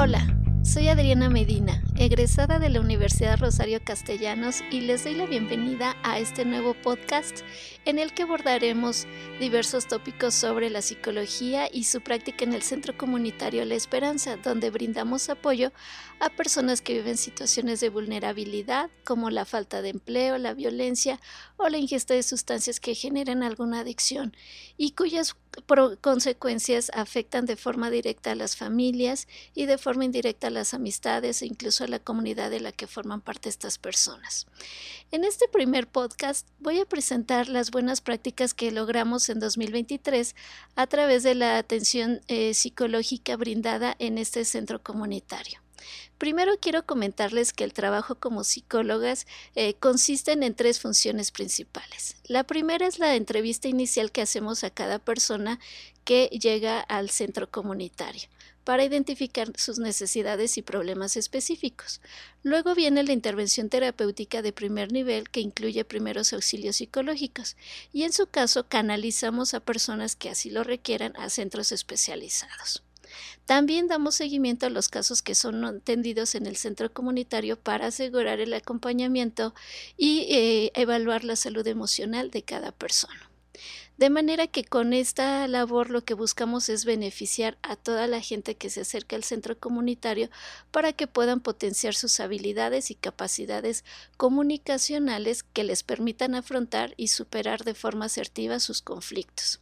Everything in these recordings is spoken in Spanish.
Hola, soy Adriana Medina, egresada de la Universidad Rosario Castellanos y les doy la bienvenida a este nuevo podcast en el que abordaremos diversos tópicos sobre la psicología y su práctica en el Centro Comunitario La Esperanza, donde brindamos apoyo a personas que viven situaciones de vulnerabilidad como la falta de empleo, la violencia o la ingesta de sustancias que generan alguna adicción y cuyas consecuencias afectan de forma directa a las familias y de forma indirecta a las amistades e incluso a la comunidad de la que forman parte estas personas. En este primer podcast voy a presentar las buenas prácticas que logramos en 2023 a través de la atención eh, psicológica brindada en este centro comunitario. Primero quiero comentarles que el trabajo como psicólogas eh, consiste en tres funciones principales. La primera es la entrevista inicial que hacemos a cada persona que llega al centro comunitario para identificar sus necesidades y problemas específicos. Luego viene la intervención terapéutica de primer nivel que incluye primeros auxilios psicológicos y en su caso canalizamos a personas que así lo requieran a centros especializados. También damos seguimiento a los casos que son atendidos en el centro comunitario para asegurar el acompañamiento y eh, evaluar la salud emocional de cada persona. De manera que con esta labor lo que buscamos es beneficiar a toda la gente que se acerca al centro comunitario para que puedan potenciar sus habilidades y capacidades comunicacionales que les permitan afrontar y superar de forma asertiva sus conflictos.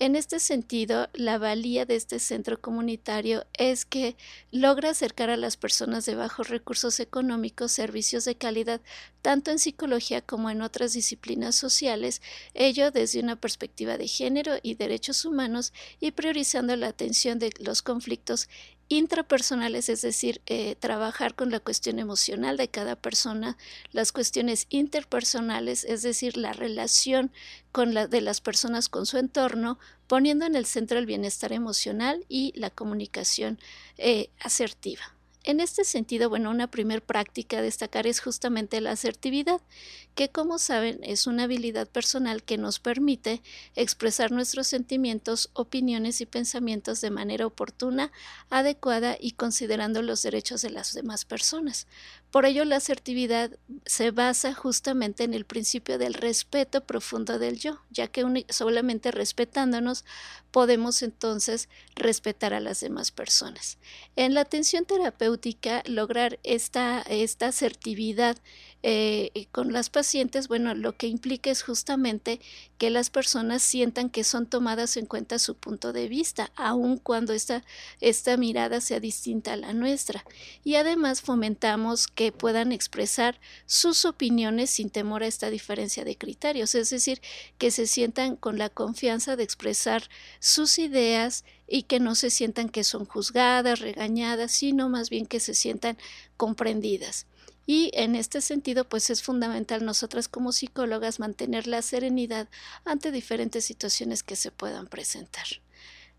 En este sentido, la valía de este centro comunitario es que logra acercar a las personas de bajos recursos económicos servicios de calidad, tanto en psicología como en otras disciplinas sociales, ello desde una perspectiva de género y derechos humanos y priorizando la atención de los conflictos intrapersonales, es decir, eh, trabajar con la cuestión emocional de cada persona, las cuestiones interpersonales, es decir, la relación de las personas con su entorno, poniendo en el centro el bienestar emocional y la comunicación eh, asertiva. En este sentido, bueno, una primer práctica a destacar es justamente la asertividad, que como saben es una habilidad personal que nos permite expresar nuestros sentimientos, opiniones y pensamientos de manera oportuna, adecuada y considerando los derechos de las demás personas. Por ello, la asertividad se basa justamente en el principio del respeto profundo del yo, ya que solamente respetándonos podemos entonces respetar a las demás personas. En la atención terapéutica, lograr esta, esta asertividad eh, con las pacientes, bueno, lo que implica es justamente que las personas sientan que son tomadas en cuenta su punto de vista, aun cuando esta, esta mirada sea distinta a la nuestra. Y además fomentamos que puedan expresar sus opiniones sin temor a esta diferencia de criterios, es decir, que se sientan con la confianza de expresar sus ideas y que no se sientan que son juzgadas, regañadas, sino más bien que se sientan comprendidas. Y en este sentido, pues es fundamental nosotras como psicólogas mantener la serenidad ante diferentes situaciones que se puedan presentar.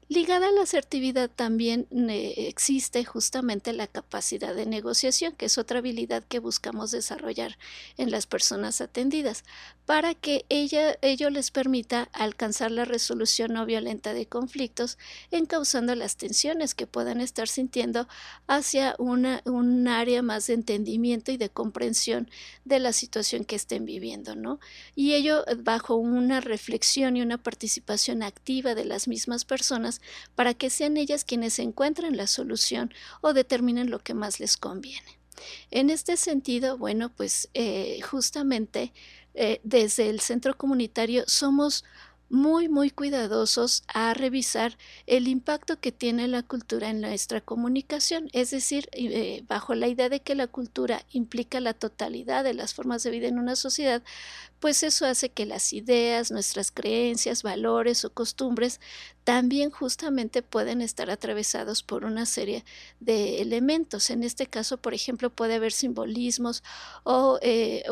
Ligada a la asertividad también eh, existe justamente la capacidad de negociación, que es otra habilidad que buscamos desarrollar en las personas atendidas, para que ella, ello les permita alcanzar la resolución no violenta de conflictos, encauzando las tensiones que puedan estar sintiendo hacia una, un área más de entendimiento y de comprensión de la situación que estén viviendo, ¿no? Y ello bajo una reflexión y una participación activa de las mismas personas para que sean ellas quienes encuentren la solución o determinen lo que más les conviene. En este sentido, bueno, pues eh, justamente eh, desde el centro comunitario somos muy, muy cuidadosos a revisar el impacto que tiene la cultura en nuestra comunicación, es decir, eh, bajo la idea de que la cultura implica la totalidad de las formas de vida en una sociedad, pues eso hace que las ideas, nuestras creencias, valores o costumbres también justamente pueden estar atravesados por una serie de elementos. En este caso, por ejemplo, puede haber simbolismos o, eh,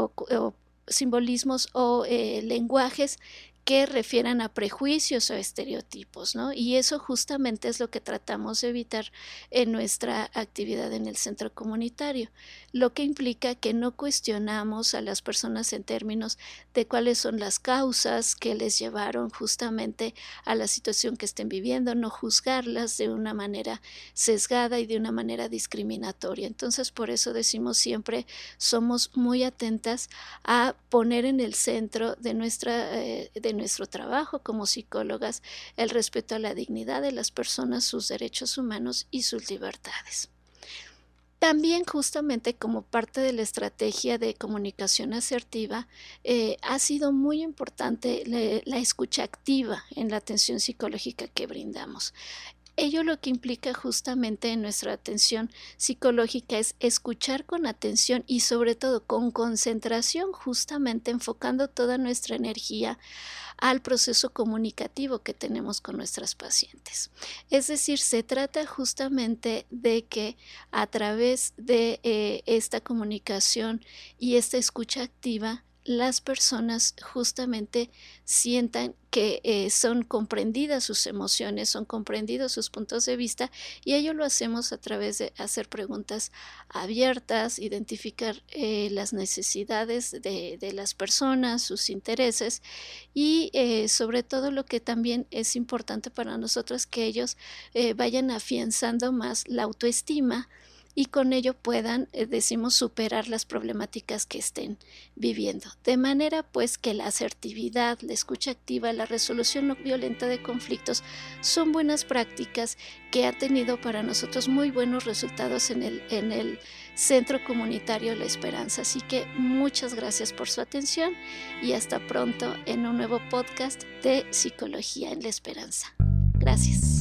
simbolismos o eh, lenguajes que refieran a prejuicios o estereotipos, ¿no? Y eso justamente es lo que tratamos de evitar en nuestra actividad en el centro comunitario, lo que implica que no cuestionamos a las personas en términos de cuáles son las causas que les llevaron justamente a la situación que estén viviendo, no juzgarlas de una manera sesgada y de una manera discriminatoria. Entonces, por eso decimos siempre, somos muy atentas a poner en el centro de nuestra eh, de nuestro trabajo como psicólogas el respeto a la dignidad de las personas, sus derechos humanos y sus libertades. También justamente como parte de la estrategia de comunicación asertiva, eh, ha sido muy importante la escucha activa en la atención psicológica que brindamos. Ello lo que implica justamente en nuestra atención psicológica es escuchar con atención y sobre todo con concentración, justamente enfocando toda nuestra energía al proceso comunicativo que tenemos con nuestras pacientes. Es decir, se trata justamente de que a través de eh, esta comunicación y esta escucha activa las personas justamente sientan que eh, son comprendidas sus emociones, son comprendidos sus puntos de vista y ello lo hacemos a través de hacer preguntas abiertas, identificar eh, las necesidades de, las personas, sus intereses y eh, sobre todo lo que también es importante para nosotros que ellos vayan afianzando más la autoestima y con ello puedan, eh, decimos, superar las problemáticas que estén viviendo. De manera pues que la asertividad, la escucha activa, la resolución no violenta de conflictos son buenas prácticas que ha tenido para nosotros muy buenos resultados en el, en el Centro Comunitario La Esperanza. Así que muchas gracias por su atención y hasta pronto en un nuevo podcast de Psicología en la Esperanza. Gracias.